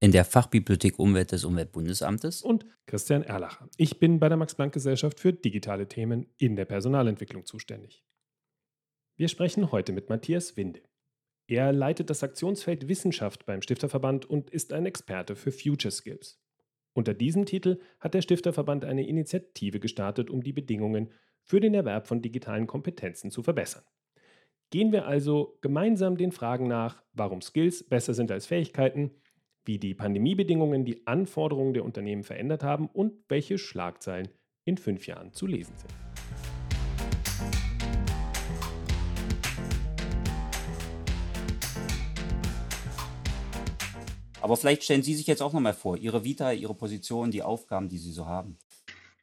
in der Fachbibliothek Umwelt des Umweltbundesamtes und Christian Erlacher. Ich bin bei der Max-Planck-Gesellschaft für digitale Themen in der Personalentwicklung zuständig. Wir sprechen heute mit Matthias Winde. Er leitet das Aktionsfeld Wissenschaft beim Stifterverband und ist ein Experte für Future Skills. Unter diesem Titel hat der Stifterverband eine Initiative gestartet, um die Bedingungen für den Erwerb von digitalen Kompetenzen zu verbessern. Gehen wir also gemeinsam den Fragen nach, warum Skills besser sind als Fähigkeiten, wie die Pandemiebedingungen die Anforderungen der Unternehmen verändert haben und welche Schlagzeilen in fünf Jahren zu lesen sind. Aber vielleicht stellen Sie sich jetzt auch nochmal vor, Ihre Vita, Ihre Position, die Aufgaben, die Sie so haben.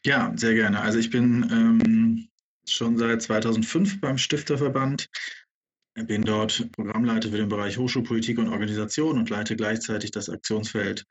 Ja, sehr gerne. Also ich bin ähm, schon seit 2005 beim Stifterverband bin dort Programmleiter für den Bereich Hochschulpolitik und Organisation und leite gleichzeitig das Aktionsfeld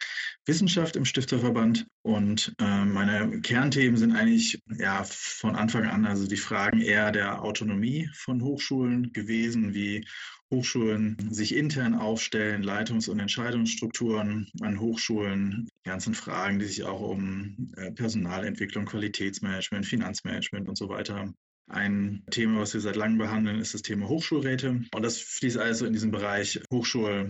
Wissenschaft im Stifterverband. Und äh, meine Kernthemen sind eigentlich ja von Anfang an also die Fragen eher der Autonomie von Hochschulen gewesen, wie Hochschulen sich intern aufstellen, Leitungs- und Entscheidungsstrukturen an Hochschulen, die ganzen Fragen, die sich auch um äh, Personalentwicklung, Qualitätsmanagement, Finanzmanagement und so weiter ein Thema, was wir seit langem behandeln, ist das Thema Hochschulräte. Und das fließt also in diesen Bereich Hochschulleitung,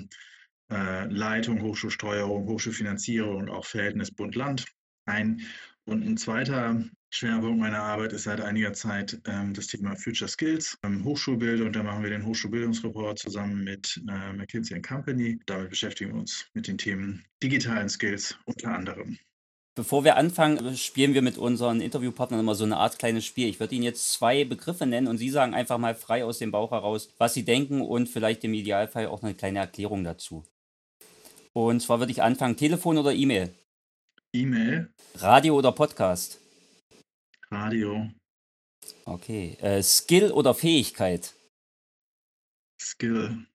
Hochschulsteuerung, Hochschulfinanzierung und auch Verhältnis Bund-Land ein. Und ein zweiter Schwerpunkt meiner Arbeit ist seit einiger Zeit ähm, das Thema Future Skills, ähm, Hochschulbildung. Und da machen wir den Hochschulbildungsreport zusammen mit äh, McKinsey Company. Damit beschäftigen wir uns mit den Themen digitalen Skills unter anderem. Bevor wir anfangen, spielen wir mit unseren Interviewpartnern immer so eine Art kleines Spiel. Ich würde Ihnen jetzt zwei Begriffe nennen und Sie sagen einfach mal frei aus dem Bauch heraus, was Sie denken und vielleicht im Idealfall auch eine kleine Erklärung dazu. Und zwar würde ich anfangen, Telefon oder E-Mail? E-Mail. Radio oder Podcast? Radio. Okay. Äh, Skill oder Fähigkeit? Skill.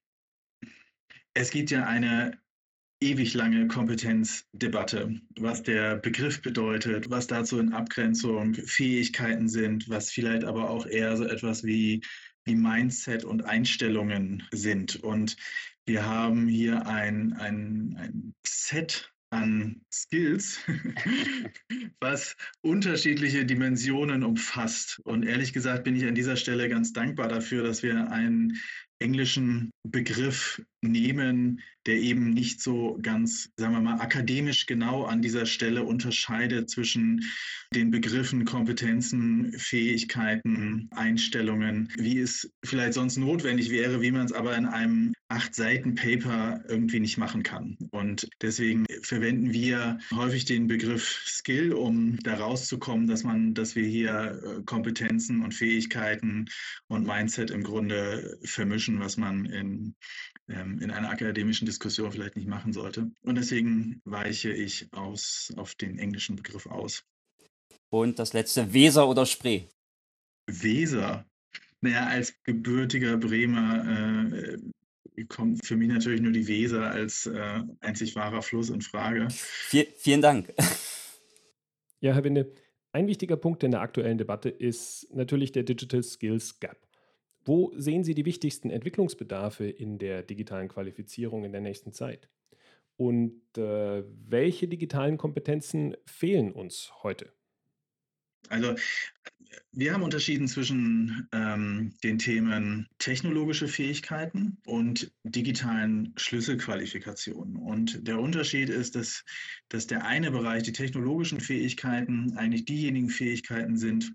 Es gibt ja eine ewig lange Kompetenzdebatte, was der Begriff bedeutet, was dazu in Abgrenzung Fähigkeiten sind, was vielleicht aber auch eher so etwas wie, wie Mindset und Einstellungen sind. Und wir haben hier ein, ein, ein Set an Skills, was unterschiedliche Dimensionen umfasst. Und ehrlich gesagt bin ich an dieser Stelle ganz dankbar dafür, dass wir einen englischen Begriff nehmen, der eben nicht so ganz, sagen wir mal, akademisch genau an dieser Stelle unterscheidet zwischen den Begriffen Kompetenzen, Fähigkeiten, Einstellungen, wie es vielleicht sonst notwendig wäre, wie man es aber in einem acht Seiten Paper irgendwie nicht machen kann. Und deswegen verwenden wir häufig den Begriff Skill, um da rauszukommen, dass man, dass wir hier äh, Kompetenzen und Fähigkeiten und Mindset im Grunde vermischen, was man in ähm, in einer akademischen Diskussion vielleicht nicht machen sollte. Und deswegen weiche ich aus, auf den englischen Begriff aus. Und das letzte, Weser oder Spree? Weser. Naja, als gebürtiger Bremer äh, kommt für mich natürlich nur die Weser als äh, einzig wahrer Fluss in Frage. Viel, vielen Dank. Ja, Herr Winde, ein wichtiger Punkt in der aktuellen Debatte ist natürlich der Digital Skills Gap. Wo sehen Sie die wichtigsten Entwicklungsbedarfe in der digitalen Qualifizierung in der nächsten Zeit? Und äh, welche digitalen Kompetenzen fehlen uns heute? Also wir haben unterschieden zwischen ähm, den Themen technologische Fähigkeiten und digitalen Schlüsselqualifikationen. Und der Unterschied ist, dass, dass der eine Bereich, die technologischen Fähigkeiten, eigentlich diejenigen Fähigkeiten sind,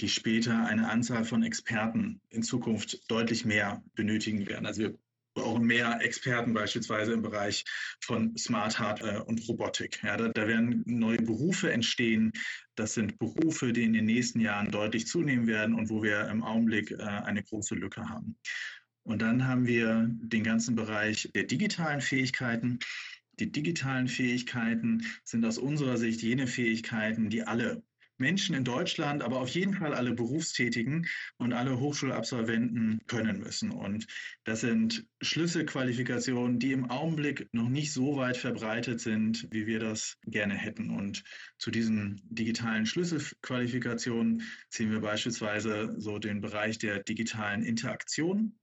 die später eine Anzahl von Experten in Zukunft deutlich mehr benötigen werden. Also wir brauchen mehr Experten beispielsweise im Bereich von Smart Hardware und Robotik. Ja, da, da, werden neue Berufe entstehen. Das sind Berufe, die in den nächsten Jahren deutlich zunehmen werden und wo wir im Augenblick äh, eine große Lücke haben. Und dann haben wir den ganzen Bereich der digitalen Fähigkeiten. Die digitalen Fähigkeiten sind aus unserer Sicht jene Fähigkeiten, die alle Menschen in Deutschland, aber auf jeden Fall alle Berufstätigen und alle Hochschulabsolventen können müssen. Und das sind Schlüsselqualifikationen, die im Augenblick noch nicht so weit verbreitet sind, wie wir das gerne hätten. Und zu diesen digitalen Schlüsselqualifikationen ziehen wir beispielsweise so den Bereich der digitalen Interaktion.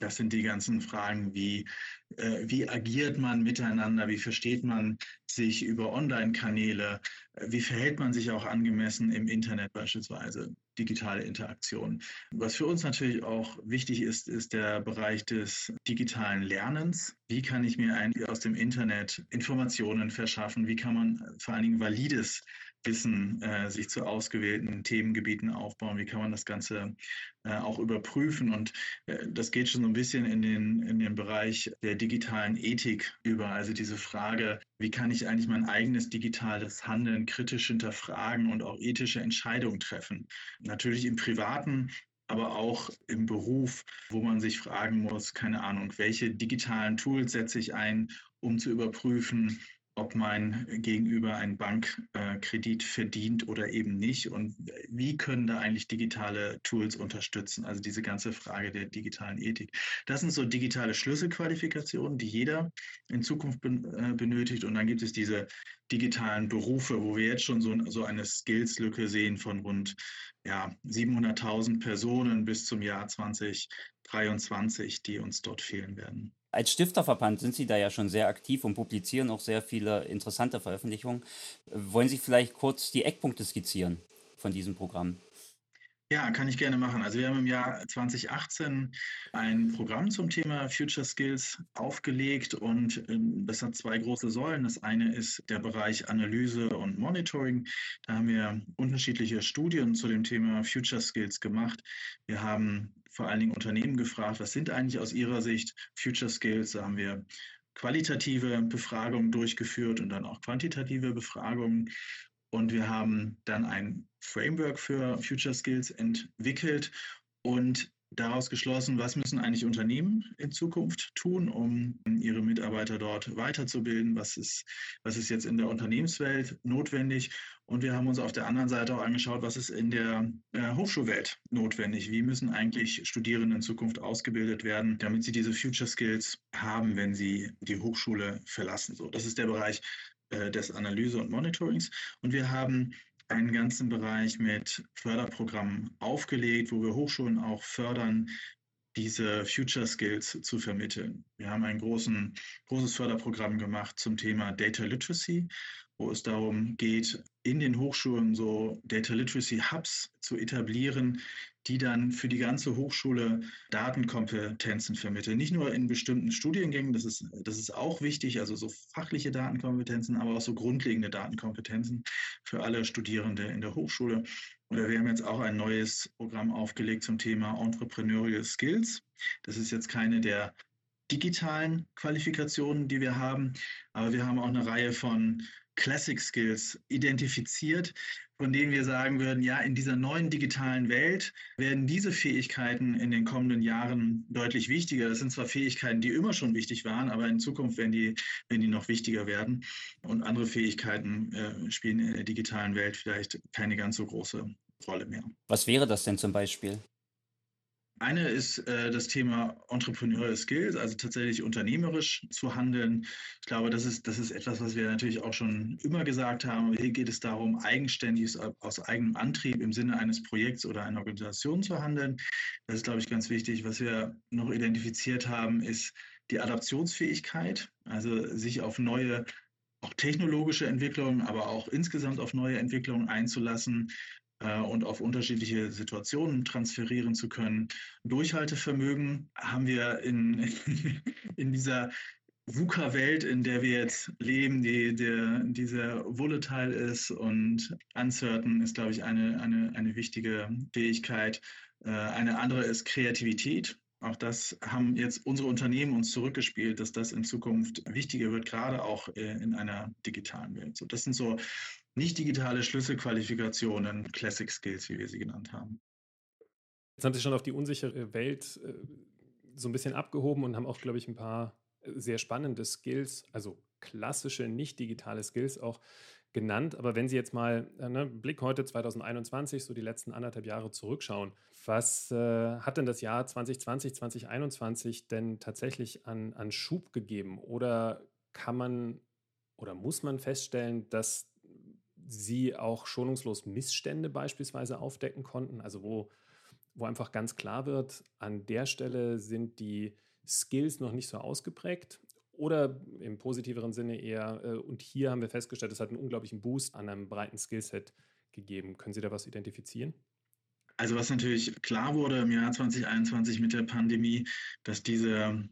Das sind die ganzen Fragen wie äh, wie agiert man miteinander, wie versteht man sich über Online-Kanäle, äh, wie verhält man sich auch angemessen im Internet beispielsweise, digitale Interaktion. Was für uns natürlich auch wichtig ist, ist der Bereich des digitalen Lernens. Wie kann ich mir eigentlich aus dem Internet Informationen verschaffen? Wie kann man vor allen Dingen valides Wissen äh, sich zu ausgewählten Themengebieten aufbauen? Wie kann man das Ganze äh, auch überprüfen? Und äh, das geht schon so ein bisschen in den, in den Bereich der digitalen Ethik über. Also diese Frage, wie kann ich eigentlich mein eigenes digitales Handeln kritisch hinterfragen und auch ethische Entscheidungen treffen? Natürlich im privaten, aber auch im Beruf, wo man sich fragen muss, keine Ahnung, welche digitalen Tools setze ich ein, um zu überprüfen, ob mein Gegenüber einen Bankkredit verdient oder eben nicht und wie können da eigentlich digitale Tools unterstützen. Also diese ganze Frage der digitalen Ethik. Das sind so digitale Schlüsselqualifikationen, die jeder in Zukunft äh, benötigt. Und dann gibt es diese digitalen Berufe, wo wir jetzt schon so, so eine Skills-Lücke sehen von rund ja, 700.000 Personen bis zum Jahr 2023, die uns dort fehlen werden. Als Stifterverband sind Sie da ja schon sehr aktiv und publizieren auch sehr viele interessante Veröffentlichungen. Wollen Sie vielleicht kurz die Eckpunkte skizzieren von diesem Programm? Ja, kann ich gerne machen. Also wir haben im Jahr 2018 ein Programm zum Thema Future Skills aufgelegt und ähm, das hat zwei große Säulen. Das eine ist der Bereich Analyse und Monitoring. Da haben wir unterschiedliche Studien zu dem Thema Future Skills gemacht. Wir haben vor allen Dingen Unternehmen gefragt, was sind eigentlich aus ihrer Sicht Future Skills? Da haben wir qualitative Befragungen durchgeführt und dann auch quantitative Befragungen. Und wir haben dann ein Framework für Future Skills entwickelt und daraus geschlossen, was müssen eigentlich Unternehmen in Zukunft tun, um ihre Mitarbeiter dort weiterzubilden, was ist, was ist jetzt in der Unternehmenswelt notwendig. Und wir haben uns auf der anderen Seite auch angeschaut, was ist in der äh, Hochschulwelt notwendig. Wie müssen eigentlich Studierende in Zukunft ausgebildet werden, damit sie diese Future Skills haben, wenn sie die Hochschule verlassen. So, das ist der Bereich äh, des Analyse und Monitorings. Und wir haben einen ganzen Bereich mit Förderprogrammen aufgelegt, wo wir Hochschulen auch fördern, diese Future Skills zu vermitteln. Wir haben ein großen, großes Förderprogramm gemacht zum Thema Data Literacy, wo es darum geht, in den Hochschulen so Data Literacy Hubs zu etablieren, die dann für die ganze Hochschule Datenkompetenzen vermitteln. Nicht nur in bestimmten Studiengängen, das ist, das ist auch wichtig, also so fachliche Datenkompetenzen, aber auch so grundlegende Datenkompetenzen für alle Studierende in der Hochschule. Oder wir haben jetzt auch ein neues Programm aufgelegt zum Thema Entrepreneurial Skills. Das ist jetzt keine der digitalen Qualifikationen, die wir haben, aber wir haben auch eine Reihe von Classic Skills identifiziert, von denen wir sagen würden, ja, in dieser neuen digitalen Welt werden diese Fähigkeiten in den kommenden Jahren deutlich wichtiger. Das sind zwar Fähigkeiten, die immer schon wichtig waren, aber in Zukunft werden die, werden die noch wichtiger werden. Und andere Fähigkeiten äh, spielen in der digitalen Welt vielleicht keine ganz so große Rolle mehr. Was wäre das denn zum Beispiel? Eine ist äh, das Thema Entrepreneurial Skills, also tatsächlich unternehmerisch zu handeln. Ich glaube, das ist, das ist etwas, was wir natürlich auch schon immer gesagt haben. Hier geht es darum, eigenständig aus eigenem Antrieb im Sinne eines Projekts oder einer Organisation zu handeln. Das ist, glaube ich, ganz wichtig. Was wir noch identifiziert haben, ist die Adaptionsfähigkeit, also sich auf neue auch technologische Entwicklungen, aber auch insgesamt auf neue Entwicklungen einzulassen, und auf unterschiedliche Situationen transferieren zu können. Durchhaltevermögen haben wir in, in dieser VUCA-Welt, in der wir jetzt leben, die, der, die sehr ist und uncertain ist, glaube ich, eine, eine, eine wichtige Fähigkeit. Äh, eine andere ist Kreativität. Auch das haben jetzt unsere Unternehmen uns zurückgespielt, dass das in Zukunft wichtiger wird, gerade auch äh, in einer digitalen Welt. So, das sind so nicht digitale Schlüsselqualifikationen, Classic Skills, wie wir sie genannt haben. Jetzt haben Sie schon auf die unsichere Welt äh, so ein bisschen abgehoben und haben auch, glaube ich, ein paar äh, sehr spannende Skills, also klassische, nicht digitale Skills auch genannt. Aber wenn Sie jetzt mal äh, ne, Blick heute 2021, so die letzten anderthalb Jahre zurückschauen, was äh, hat denn das Jahr 2020, 2021 denn tatsächlich an, an Schub gegeben? Oder kann man oder muss man feststellen, dass Sie auch schonungslos Missstände beispielsweise aufdecken konnten? Also wo, wo einfach ganz klar wird, an der Stelle sind die Skills noch nicht so ausgeprägt oder im positiveren Sinne eher, äh, und hier haben wir festgestellt, es hat einen unglaublichen Boost an einem breiten Skillset gegeben. Können Sie da was identifizieren? Also was natürlich klar wurde im Jahr 2021 mit der Pandemie, dass diese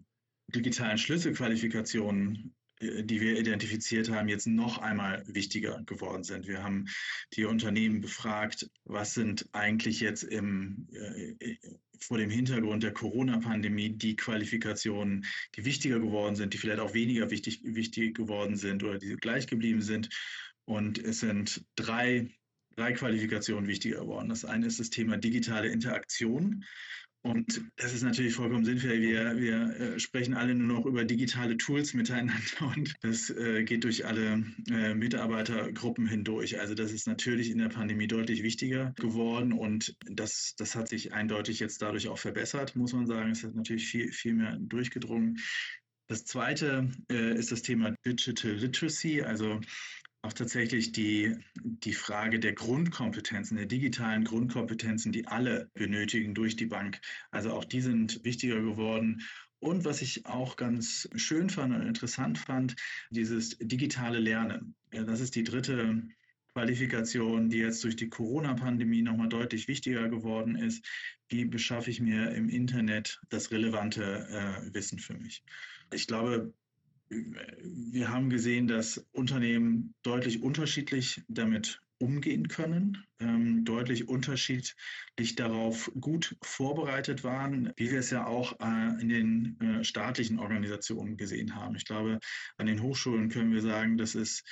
digitalen Schlüsselqualifikationen die wir identifiziert haben, jetzt noch einmal wichtiger geworden sind. Wir haben die Unternehmen befragt, was sind eigentlich jetzt im, äh, vor dem Hintergrund der Corona-Pandemie die Qualifikationen, die wichtiger geworden sind, die vielleicht auch weniger wichtig, wichtig geworden sind oder die gleich geblieben sind. Und es sind drei, drei Qualifikationen wichtiger geworden. Das eine ist das Thema digitale Interaktion. Und das ist natürlich vollkommen sinnvoll. Wir, wir äh, sprechen alle nur noch über digitale Tools miteinander und das äh, geht durch alle äh, Mitarbeitergruppen hindurch. Also das ist natürlich in der Pandemie deutlich wichtiger geworden und das, das hat sich eindeutig jetzt dadurch auch verbessert, muss man sagen. Es hat natürlich viel, viel mehr durchgedrungen. Das zweite äh, ist das Thema Digital Literacy, also auch tatsächlich die, die Frage der Grundkompetenzen, der digitalen Grundkompetenzen, die alle benötigen durch die Bank. Also auch die sind wichtiger geworden. Und was ich auch ganz schön fand und interessant fand, dieses digitale Lernen. Das ist die dritte Qualifikation, die jetzt durch die Corona-Pandemie nochmal deutlich wichtiger geworden ist. Wie beschaffe ich mir im Internet das relevante äh, Wissen für mich? Ich glaube, wir haben gesehen, dass Unternehmen deutlich unterschiedlich damit umgehen können, ähm, deutlich unterschiedlich darauf gut vorbereitet waren, wie wir es ja auch äh, in den äh, staatlichen Organisationen gesehen haben. Ich glaube, an den Hochschulen können wir sagen, dass es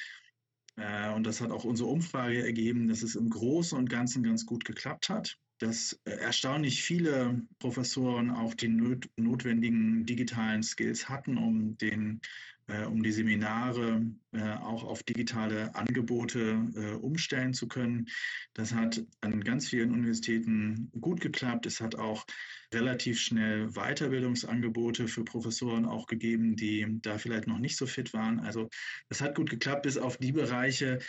äh, und das hat auch unsere Umfrage ergeben, dass es im Großen und Ganzen ganz gut geklappt hat dass äh, erstaunlich viele Professoren auch die notwendigen digitalen Skills hatten, um, den, äh, um die Seminare äh, auch auf digitale Angebote äh, umstellen zu können. Das hat an ganz vielen Universitäten gut geklappt. Es hat auch relativ schnell Weiterbildungsangebote für Professoren auch gegeben, die da vielleicht noch nicht so fit waren. Also das hat gut geklappt, bis auf die Bereiche,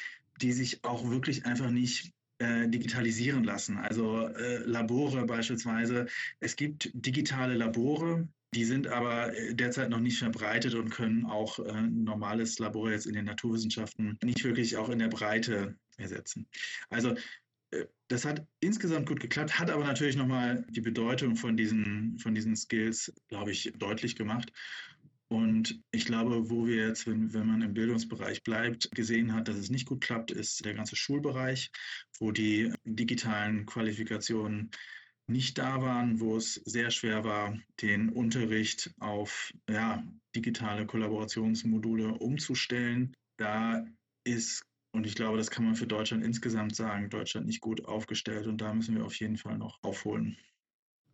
die sich auch wirklich einfach nicht äh, digitalisieren lassen. Also äh, Labore beispielsweise. Es gibt digitale Labore, die sind aber äh, derzeit noch nicht verbreitet und können auch äh, normales Labor jetzt in den Naturwissenschaften nicht wirklich auch in der Breite ersetzen. Also äh, das hat insgesamt gut geklappt, hat aber natürlich nochmal die Bedeutung von diesen, von diesen Skills, glaube ich, deutlich gemacht. Und ich glaube, wo wir jetzt, wenn, wenn man im Bildungsbereich bleibt, gesehen hat, dass es nicht gut klappt, ist der ganze Schulbereich, wo die digitalen Qualifikationen nicht da waren, wo es sehr schwer war, den Unterricht auf ja, digitale Kollaborationsmodule umzustellen. Da ist, und ich glaube, das kann man für Deutschland insgesamt sagen, Deutschland nicht gut aufgestellt und da müssen wir auf jeden Fall noch aufholen.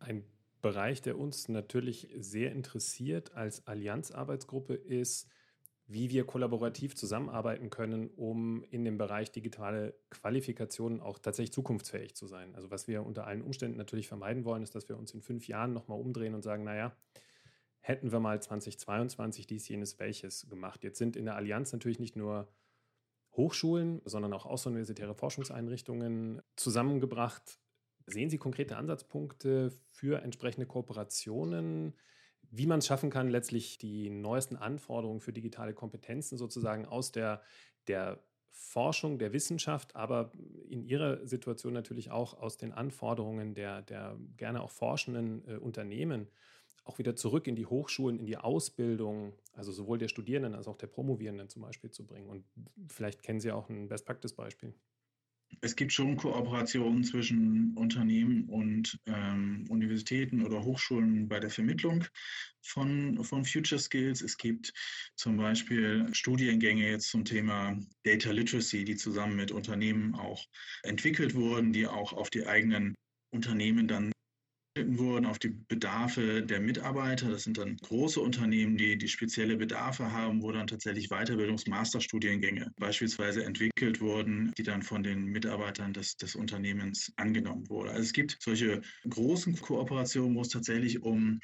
Ein Bereich, der uns natürlich sehr interessiert als Allianzarbeitsgruppe, ist, wie wir kollaborativ zusammenarbeiten können, um in dem Bereich digitale Qualifikationen auch tatsächlich zukunftsfähig zu sein. Also was wir unter allen Umständen natürlich vermeiden wollen, ist, dass wir uns in fünf Jahren nochmal umdrehen und sagen, naja, hätten wir mal 2022 dies, jenes, welches gemacht. Jetzt sind in der Allianz natürlich nicht nur Hochschulen, sondern auch außeruniversitäre Forschungseinrichtungen zusammengebracht, Sehen Sie konkrete Ansatzpunkte für entsprechende Kooperationen, wie man es schaffen kann, letztlich die neuesten Anforderungen für digitale Kompetenzen sozusagen aus der, der Forschung, der Wissenschaft, aber in Ihrer Situation natürlich auch aus den Anforderungen der, der gerne auch forschenden äh, Unternehmen auch wieder zurück in die Hochschulen, in die Ausbildung, also sowohl der Studierenden als auch der Promovierenden zum Beispiel zu bringen. Und vielleicht kennen Sie auch ein Best-Practice-Beispiel es gibt schon Kooperationen zwischen Unternehmen und ähm, Universitäten oder Hochschulen bei der Vermittlung von, von Future Skills. Es gibt zum Beispiel Studiengänge jetzt zum Thema Data Literacy, die zusammen mit Unternehmen auch entwickelt wurden, die auch auf die eigenen Unternehmen dann wurden auf die Bedarfe der Mitarbeiter. Das sind dann große Unternehmen, die, die spezielle Bedarfe haben, wo dann tatsächlich Weiterbildungs-Masterstudiengänge beispielsweise entwickelt wurden, die dann von den Mitarbeitern des, des Unternehmens angenommen wurden. Also es gibt solche großen Kooperationen, wo es tatsächlich um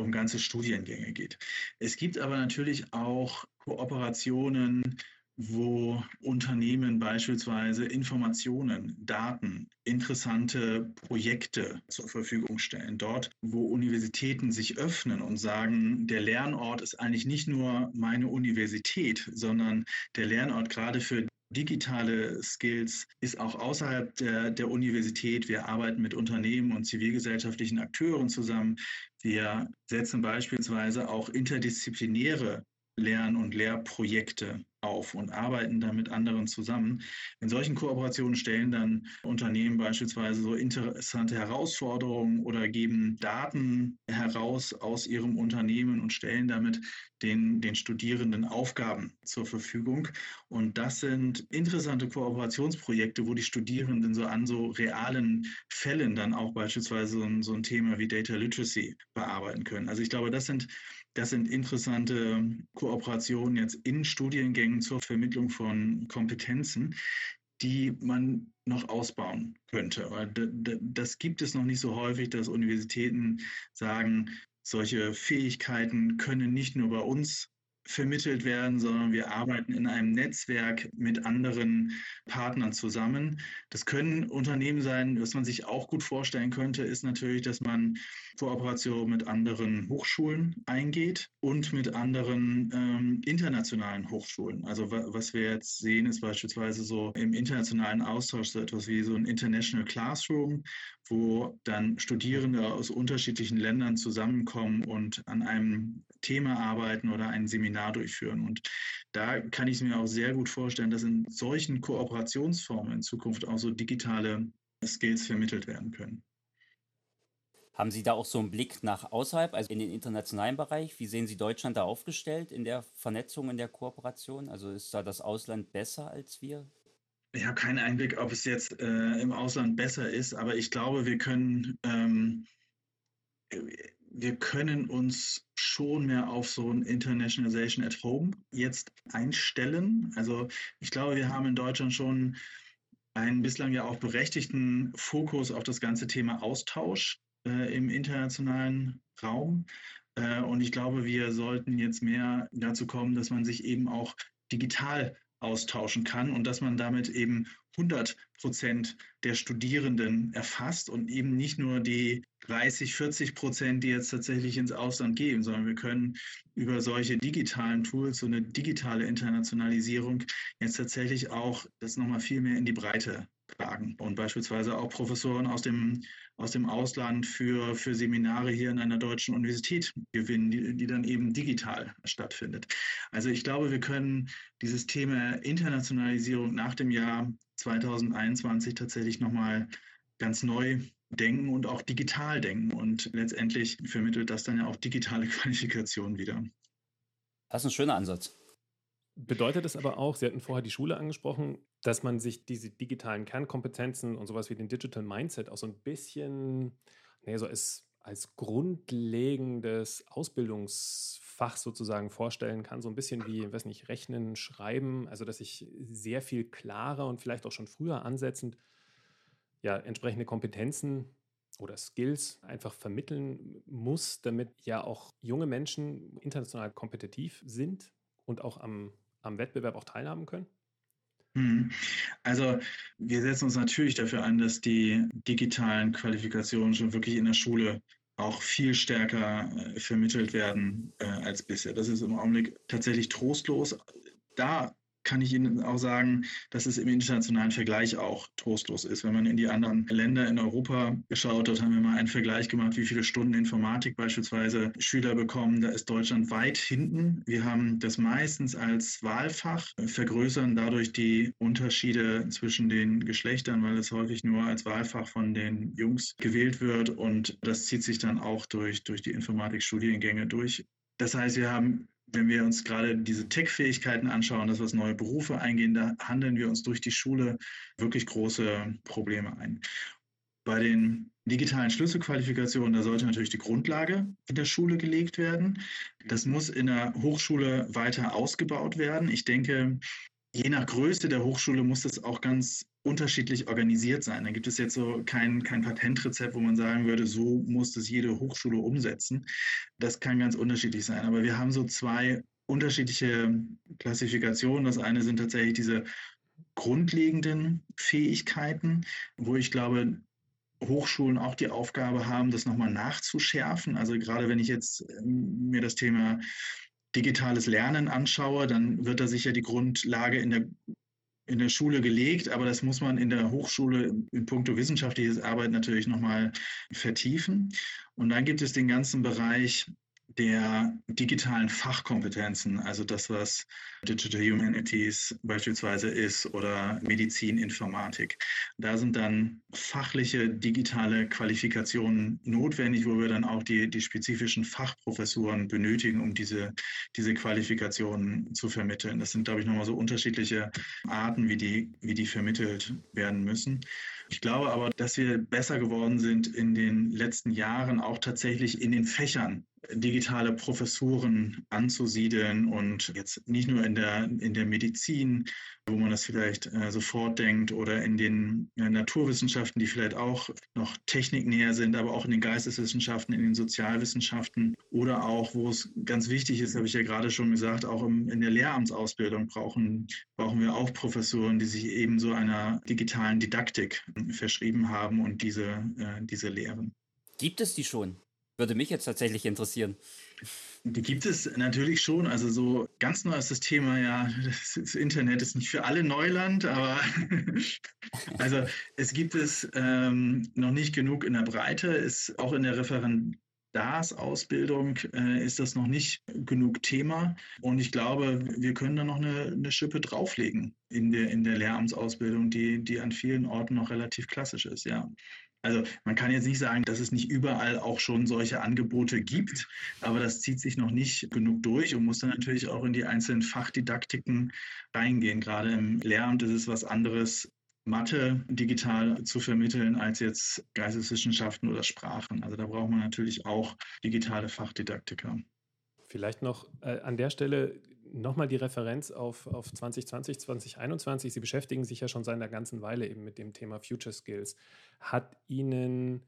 um ganze Studiengänge geht. Es gibt aber natürlich auch Kooperationen wo Unternehmen beispielsweise Informationen, Daten, interessante Projekte zur Verfügung stellen. Dort, wo Universitäten sich öffnen und sagen, der Lernort ist eigentlich nicht nur meine Universität, sondern der Lernort gerade für digitale Skills ist auch außerhalb der, der Universität. Wir arbeiten mit Unternehmen und zivilgesellschaftlichen Akteuren zusammen. Wir setzen beispielsweise auch interdisziplinäre Lern- und Lehrprojekte auf und arbeiten dann mit anderen zusammen. In solchen Kooperationen stellen dann Unternehmen beispielsweise so interessante Herausforderungen oder geben Daten heraus aus ihrem Unternehmen und stellen damit den, den Studierenden Aufgaben zur Verfügung. Und das sind interessante Kooperationsprojekte, wo die Studierenden so an so realen Fällen dann auch beispielsweise so ein, so ein Thema wie Data Literacy bearbeiten können. Also ich glaube, das sind das sind interessante Kooperationen jetzt in Studiengängen zur Vermittlung von Kompetenzen, die man noch ausbauen könnte. Das gibt es noch nicht so häufig, dass Universitäten sagen, solche Fähigkeiten können nicht nur bei uns vermittelt werden, sondern wir arbeiten in einem Netzwerk mit anderen Partnern zusammen. Das können Unternehmen sein, was man sich auch gut vorstellen könnte, ist natürlich, dass man Kooperation mit anderen Hochschulen eingeht und mit anderen ähm, internationalen Hochschulen. Also was wir jetzt sehen, ist beispielsweise so im internationalen Austausch so etwas wie so ein International Classroom, wo dann Studierende aus unterschiedlichen Ländern zusammenkommen und an einem Thema arbeiten oder ein Seminar durchführen. Und da kann ich mir auch sehr gut vorstellen, dass in solchen Kooperationsformen in Zukunft auch so digitale Skills vermittelt werden können. Haben Sie da auch so einen Blick nach außerhalb, also in den internationalen Bereich? Wie sehen Sie Deutschland da aufgestellt in der Vernetzung, in der Kooperation? Also ist da das Ausland besser als wir? Ich habe keinen Einblick, ob es jetzt äh, im Ausland besser ist, aber ich glaube, wir können, ähm, wir können uns schon mehr auf so ein Internationalization at Home jetzt einstellen. Also ich glaube, wir haben in Deutschland schon einen bislang ja auch berechtigten Fokus auf das ganze Thema Austausch äh, im internationalen Raum. Äh, und ich glaube, wir sollten jetzt mehr dazu kommen, dass man sich eben auch digital austauschen kann und dass man damit eben 100 Prozent der Studierenden erfasst und eben nicht nur die 30, 40 Prozent, die jetzt tatsächlich ins Ausland gehen, sondern wir können über solche digitalen Tools, so eine digitale Internationalisierung jetzt tatsächlich auch das nochmal viel mehr in die Breite tragen und beispielsweise auch Professoren aus dem, aus dem Ausland für, für Seminare hier in einer deutschen Universität gewinnen, die, die dann eben digital stattfindet. Also ich glaube, wir können dieses Thema Internationalisierung nach dem Jahr 2021 tatsächlich nochmal ganz neu denken und auch digital denken. Und letztendlich vermittelt das dann ja auch digitale Qualifikation wieder. Das ist ein schöner Ansatz. Bedeutet es aber auch, Sie hatten vorher die Schule angesprochen, dass man sich diese digitalen Kernkompetenzen und sowas wie den Digital Mindset auch so ein bisschen, nee, so als, als grundlegendes Ausbildungsfach sozusagen vorstellen kann, so ein bisschen wie, weiß nicht, Rechnen, Schreiben, also dass ich sehr viel klarer und vielleicht auch schon früher ansetzend ja, entsprechende Kompetenzen oder Skills einfach vermitteln muss, damit ja auch junge Menschen international kompetitiv sind und auch am am Wettbewerb auch teilhaben können? Hm. Also wir setzen uns natürlich dafür ein, dass die digitalen Qualifikationen schon wirklich in der Schule auch viel stärker äh, vermittelt werden äh, als bisher. Das ist im Augenblick tatsächlich trostlos. Da kann ich Ihnen auch sagen, dass es im internationalen Vergleich auch trostlos ist. Wenn man in die anderen Länder in Europa geschaut hat, haben wir mal einen Vergleich gemacht, wie viele Stunden Informatik beispielsweise Schüler bekommen. Da ist Deutschland weit hinten. Wir haben das meistens als Wahlfach, vergrößern dadurch die Unterschiede zwischen den Geschlechtern, weil es häufig nur als Wahlfach von den Jungs gewählt wird und das zieht sich dann auch durch, durch die Informatikstudiengänge durch. Das heißt, wir haben wenn wir uns gerade diese Tech-Fähigkeiten anschauen, dass wir neue Berufe eingehen, da handeln wir uns durch die Schule wirklich große Probleme ein. Bei den digitalen Schlüsselqualifikationen, da sollte natürlich die Grundlage in der Schule gelegt werden. Das muss in der Hochschule weiter ausgebaut werden. Ich denke, je nach Größe der Hochschule muss das auch ganz unterschiedlich organisiert sein. Da gibt es jetzt so kein, kein Patentrezept, wo man sagen würde, so muss das jede Hochschule umsetzen. Das kann ganz unterschiedlich sein. Aber wir haben so zwei unterschiedliche Klassifikationen. Das eine sind tatsächlich diese grundlegenden Fähigkeiten, wo ich glaube, Hochschulen auch die Aufgabe haben, das nochmal nachzuschärfen. Also gerade wenn ich jetzt ähm, mir das Thema digitales Lernen anschaue, dann wird da sicher die Grundlage in der, in der Schule gelegt, aber das muss man in der Hochschule in puncto wissenschaftliches Arbeit natürlich nochmal vertiefen. Und dann gibt es den ganzen Bereich der digitalen Fachkompetenzen, also das, was Digital Humanities beispielsweise ist oder Medizin, Informatik. Da sind dann fachliche digitale Qualifikationen notwendig, wo wir dann auch die, die spezifischen Fachprofessuren benötigen, um diese, diese Qualifikationen zu vermitteln. Das sind, glaube ich, nochmal so unterschiedliche Arten, wie die, wie die vermittelt werden müssen. Ich glaube aber, dass wir besser geworden sind in den letzten Jahren, auch tatsächlich in den Fächern digitale Professuren anzusiedeln und jetzt nicht nur in der, in der Medizin, wo man das vielleicht äh, sofort denkt, oder in den äh, Naturwissenschaften, die vielleicht auch noch techniknäher sind, aber auch in den Geisteswissenschaften, in den Sozialwissenschaften oder auch, wo es ganz wichtig ist, habe ich ja gerade schon gesagt, auch im, in der Lehramtsausbildung brauchen, brauchen wir auch Professoren, die sich eben so einer digitalen Didaktik verschrieben haben und diese, äh, diese lehren. Gibt es die schon? Würde mich jetzt tatsächlich interessieren. Die gibt es natürlich schon. Also so ganz neu ist das Thema ja, das Internet ist nicht für alle Neuland, aber also es gibt es ähm, noch nicht genug in der Breite, ist auch in der Referendarsausbildung äh, ist das noch nicht genug Thema. Und ich glaube, wir können da noch eine, eine Schippe drauflegen in der, in der Lehramtsausbildung, die, die an vielen Orten noch relativ klassisch ist, ja. Also man kann jetzt nicht sagen, dass es nicht überall auch schon solche Angebote gibt, aber das zieht sich noch nicht genug durch und muss dann natürlich auch in die einzelnen Fachdidaktiken reingehen. Gerade im Lehramt ist es was anderes, Mathe digital zu vermitteln, als jetzt Geisteswissenschaften oder Sprachen. Also da braucht man natürlich auch digitale Fachdidaktiker. Vielleicht noch äh, an der Stelle nochmal die Referenz auf, auf 2020, 2021. Sie beschäftigen sich ja schon seit einer ganzen Weile eben mit dem Thema Future Skills. Hat Ihnen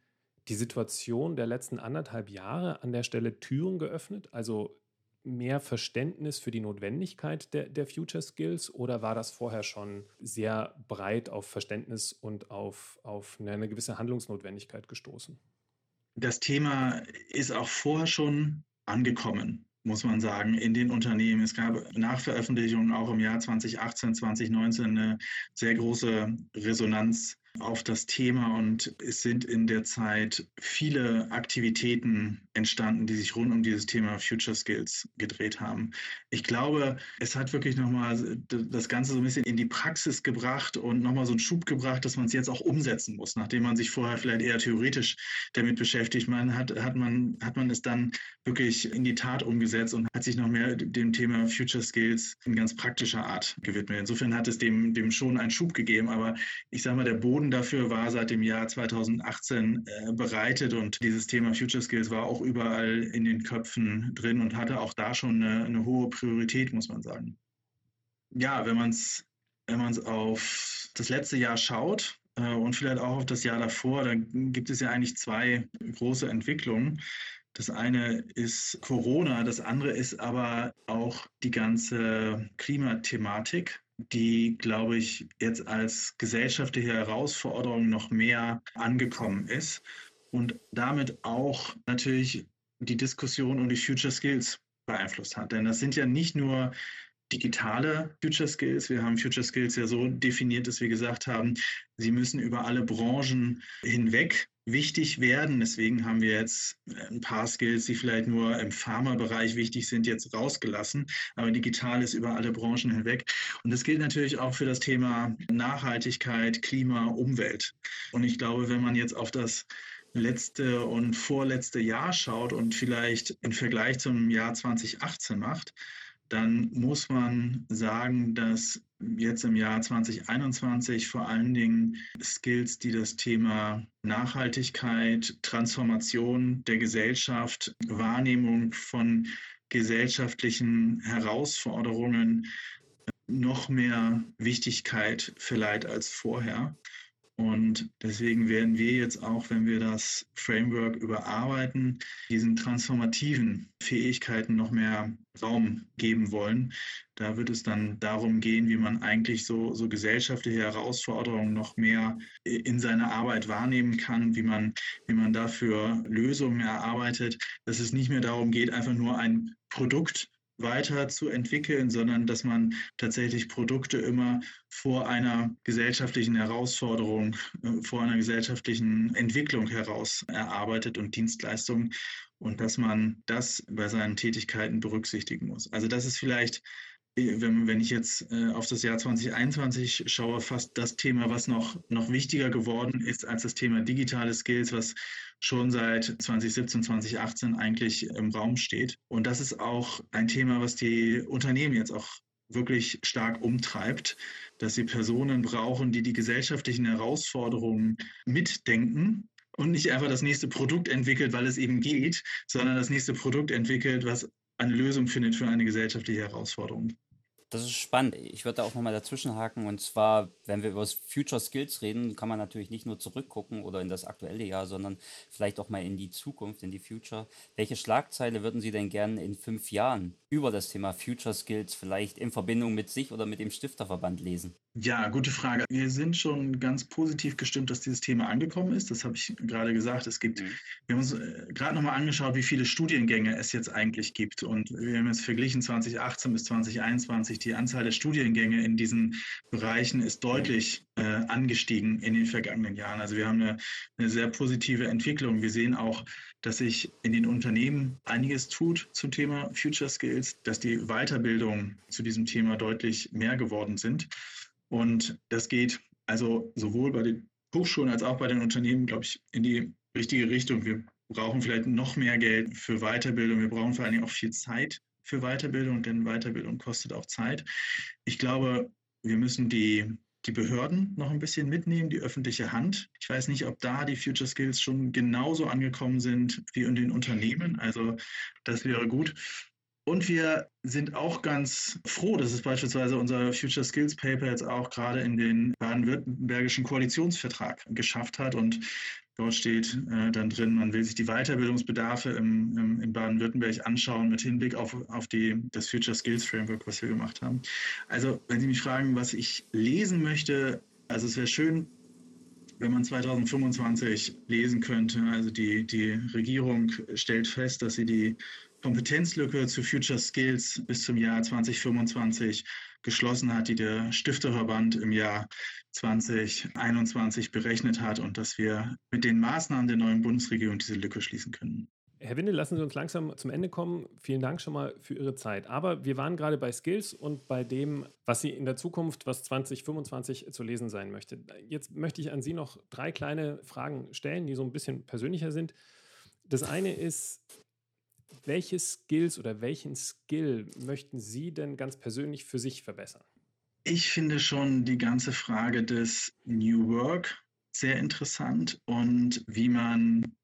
die Situation der letzten anderthalb Jahre an der Stelle Türen geöffnet? Also mehr Verständnis für die Notwendigkeit der, der Future Skills oder war das vorher schon sehr breit auf Verständnis und auf, auf eine, eine gewisse Handlungsnotwendigkeit gestoßen? Das Thema ist auch vorher schon angekommen muss man sagen, in den Unternehmen. Es gab nach Veröffentlichung auch im Jahr 2018, 2019 eine sehr große Resonanz auf das Thema und es sind in der Zeit viele Aktivitäten entstanden, die sich rund um dieses Thema Future Skills gedreht haben. Ich glaube, es hat wirklich nochmal das Ganze so ein bisschen in die Praxis gebracht und nochmal so einen Schub gebracht, dass man es jetzt auch umsetzen muss, nachdem man sich vorher vielleicht eher theoretisch damit beschäftigt. Man hat, hat, man, hat man es dann wirklich in die Tat umgesetzt und hat sich noch mehr dem Thema Future Skills in ganz praktischer Art gewidmet. Insofern hat es dem, dem schon einen Schub gegeben, aber ich sage mal, der Boden Boden dafür war seit dem Jahr 2018 äh, bereitet und dieses Thema Future Skills war auch überall in den Köpfen drin und hatte auch da schon eine, eine hohe Priorität, muss man sagen. Ja, wenn man es wenn man auf das letzte Jahr schaut äh, und vielleicht auch auf das Jahr davor, dann gibt es ja eigentlich zwei große Entwicklungen. Das eine ist Corona, das andere ist aber auch die ganze Klimathematik die, glaube ich, jetzt als gesellschaftliche Herausforderung noch mehr angekommen ist und damit auch natürlich die Diskussion um die Future Skills beeinflusst hat. Denn das sind ja nicht nur digitale Future Skills. Wir haben Future Skills ja so definiert, dass wir gesagt haben, sie müssen über alle Branchen hinweg wichtig werden. Deswegen haben wir jetzt ein paar Skills, die vielleicht nur im Pharmabereich wichtig sind, jetzt rausgelassen. Aber digital ist über alle Branchen hinweg. Und das gilt natürlich auch für das Thema Nachhaltigkeit, Klima, Umwelt. Und ich glaube, wenn man jetzt auf das letzte und vorletzte Jahr schaut und vielleicht im Vergleich zum Jahr 2018 macht, dann muss man sagen, dass jetzt im Jahr 2021 vor allen Dingen Skills, die das Thema Nachhaltigkeit, Transformation der Gesellschaft, Wahrnehmung von gesellschaftlichen Herausforderungen noch mehr Wichtigkeit verleiht als vorher. Und deswegen werden wir jetzt auch, wenn wir das Framework überarbeiten, diesen transformativen Fähigkeiten noch mehr Raum geben wollen. Da wird es dann darum gehen, wie man eigentlich so, so gesellschaftliche Herausforderungen noch mehr in seiner Arbeit wahrnehmen kann, wie man, wie man dafür Lösungen erarbeitet, dass es nicht mehr darum geht, einfach nur ein Produkt weiter zu entwickeln, sondern dass man tatsächlich Produkte immer vor einer gesellschaftlichen Herausforderung, äh, vor einer gesellschaftlichen Entwicklung heraus erarbeitet und Dienstleistungen und dass man das bei seinen Tätigkeiten berücksichtigen muss. Also das ist vielleicht wenn, wenn ich jetzt äh, auf das Jahr 2021 schaue, fast das Thema, was noch, noch wichtiger geworden ist als das Thema digitale Skills, was schon seit 2017, 2018 eigentlich im Raum steht. Und das ist auch ein Thema, was die Unternehmen jetzt auch wirklich stark umtreibt, dass sie Personen brauchen, die die gesellschaftlichen Herausforderungen mitdenken und nicht einfach das nächste Produkt entwickelt, weil es eben geht, sondern das nächste Produkt entwickelt, was eine Lösung findet für eine gesellschaftliche Herausforderung. Das ist spannend. Ich würde da auch nochmal dazwischenhaken. Und zwar, wenn wir über Future Skills reden, kann man natürlich nicht nur zurückgucken oder in das aktuelle Jahr, sondern vielleicht auch mal in die Zukunft, in die Future. Welche Schlagzeile würden Sie denn gerne in fünf Jahren über das Thema Future Skills vielleicht in Verbindung mit sich oder mit dem Stifterverband lesen? Ja, gute Frage. Wir sind schon ganz positiv gestimmt, dass dieses Thema angekommen ist. Das habe ich gerade gesagt. Es gibt, mhm. wir haben uns äh, gerade nochmal angeschaut, wie viele Studiengänge es jetzt eigentlich gibt. Und wir haben jetzt verglichen 2018 bis 2021. Die Anzahl der Studiengänge in diesen Bereichen ist deutlich äh, angestiegen in den vergangenen Jahren. Also wir haben eine, eine sehr positive Entwicklung. Wir sehen auch, dass sich in den Unternehmen einiges tut zum Thema Future Skills, dass die Weiterbildung zu diesem Thema deutlich mehr geworden sind. Und das geht also sowohl bei den Hochschulen als auch bei den Unternehmen, glaube ich, in die richtige Richtung. Wir brauchen vielleicht noch mehr Geld für Weiterbildung. Wir brauchen vor allen Dingen auch viel Zeit für Weiterbildung, denn Weiterbildung kostet auch Zeit. Ich glaube, wir müssen die, die Behörden noch ein bisschen mitnehmen, die öffentliche Hand. Ich weiß nicht, ob da die Future Skills schon genauso angekommen sind wie in den Unternehmen. Also das wäre gut. Und wir sind auch ganz froh, dass es beispielsweise unser Future Skills Paper jetzt auch gerade in den baden-württembergischen Koalitionsvertrag geschafft hat. Und dort steht äh, dann drin, man will sich die Weiterbildungsbedarfe im, im, in Baden-Württemberg anschauen mit Hinblick auf, auf die, das Future Skills Framework, was wir gemacht haben. Also, wenn Sie mich fragen, was ich lesen möchte, also es wäre schön, wenn man 2025 lesen könnte. Also die, die Regierung stellt fest, dass sie die Kompetenzlücke zu Future Skills bis zum Jahr 2025 geschlossen hat, die der Stifterverband im Jahr 2021 berechnet hat und dass wir mit den Maßnahmen der neuen Bundesregierung diese Lücke schließen können. Herr Winde, lassen Sie uns langsam zum Ende kommen. Vielen Dank schon mal für Ihre Zeit. Aber wir waren gerade bei Skills und bei dem, was Sie in der Zukunft, was 2025 zu lesen sein möchte. Jetzt möchte ich an Sie noch drei kleine Fragen stellen, die so ein bisschen persönlicher sind. Das eine ist, welche Skills oder welchen Skill möchten Sie denn ganz persönlich für sich verbessern? Ich finde schon die ganze Frage des New Work sehr interessant und wie man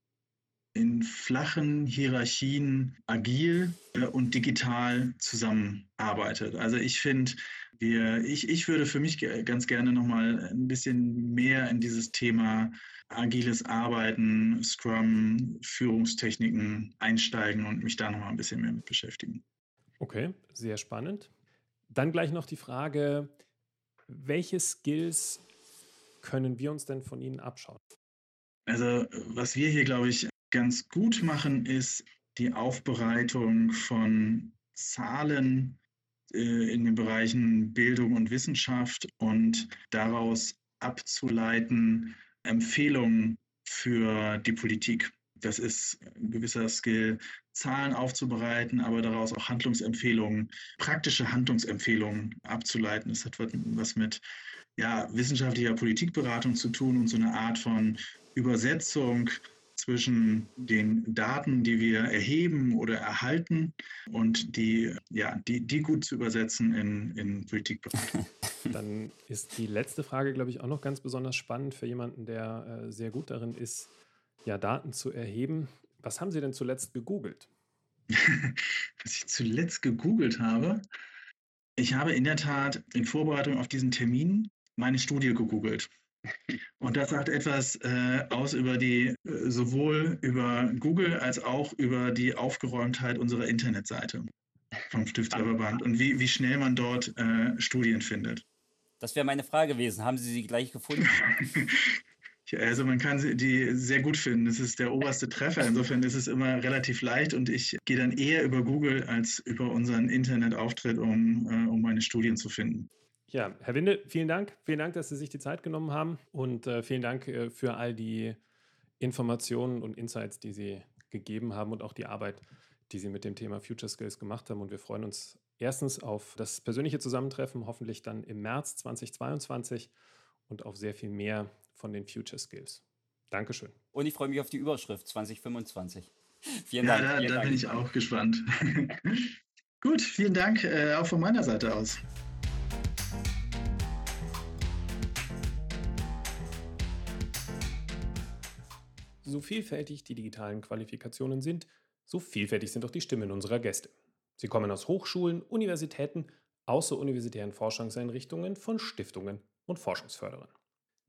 in flachen Hierarchien agil äh, und digital zusammenarbeitet. Also ich finde, wir, ich, ich würde für mich ganz gerne nochmal ein bisschen mehr in dieses Thema agiles Arbeiten, Scrum, Führungstechniken einsteigen und mich da noch mal ein bisschen mehr mit beschäftigen. Okay, sehr spannend. Dann gleich noch die Frage, welche Skills können wir uns denn von Ihnen abschauen? Also, was wir hier, glaube ich, ganz gut machen, ist die Aufbereitung von Zahlen in den Bereichen Bildung und Wissenschaft und daraus abzuleiten, Empfehlungen für die Politik. Das ist ein gewisser Skill, Zahlen aufzubereiten, aber daraus auch Handlungsempfehlungen, praktische Handlungsempfehlungen abzuleiten. Das hat was mit ja, wissenschaftlicher Politikberatung zu tun und so eine Art von Übersetzung zwischen den Daten, die wir erheben oder erhalten und die, ja, die, die gut zu übersetzen in, in Politikberatung. Dann ist die letzte Frage, glaube ich, auch noch ganz besonders spannend für jemanden, der äh, sehr gut darin ist, ja, Daten zu erheben. Was haben Sie denn zuletzt gegoogelt? Was ich zuletzt gegoogelt habe, ich habe in der Tat in Vorbereitung auf diesen Termin meine Studie gegoogelt. Und das sagt etwas äh, aus über die, äh, sowohl über Google als auch über die Aufgeräumtheit unserer Internetseite vom Stifterverband und wie, wie schnell man dort äh, Studien findet. Das wäre meine Frage gewesen. Haben Sie sie gleich gefunden? also man kann sie die sehr gut finden. Das ist der oberste Treffer. Insofern ist es immer relativ leicht und ich gehe dann eher über Google als über unseren Internetauftritt, um, äh, um meine Studien zu finden. Ja, Herr Winde, vielen Dank. Vielen Dank, dass Sie sich die Zeit genommen haben und äh, vielen Dank äh, für all die Informationen und Insights, die Sie gegeben haben und auch die Arbeit, die Sie mit dem Thema Future Skills gemacht haben. Und wir freuen uns erstens auf das persönliche Zusammentreffen, hoffentlich dann im März 2022 und auf sehr viel mehr von den Future Skills. Dankeschön. Und ich freue mich auf die Überschrift 2025. Vielen Dank. Ja, da, vielen da Dank. bin ich auch gespannt. Gut, vielen Dank äh, auch von meiner Seite aus. So vielfältig die digitalen Qualifikationen sind, so vielfältig sind auch die Stimmen unserer Gäste. Sie kommen aus Hochschulen, Universitäten, außeruniversitären Forschungseinrichtungen, von Stiftungen und Forschungsförderern.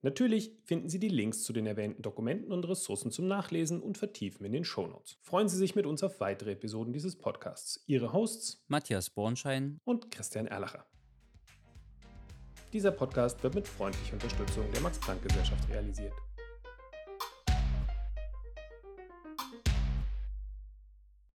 Natürlich finden Sie die Links zu den erwähnten Dokumenten und Ressourcen zum Nachlesen und Vertiefen in den Shownotes. Freuen Sie sich mit uns auf weitere Episoden dieses Podcasts. Ihre Hosts Matthias Bornschein und Christian Erlacher. Dieser Podcast wird mit freundlicher Unterstützung der Max-Planck-Gesellschaft realisiert.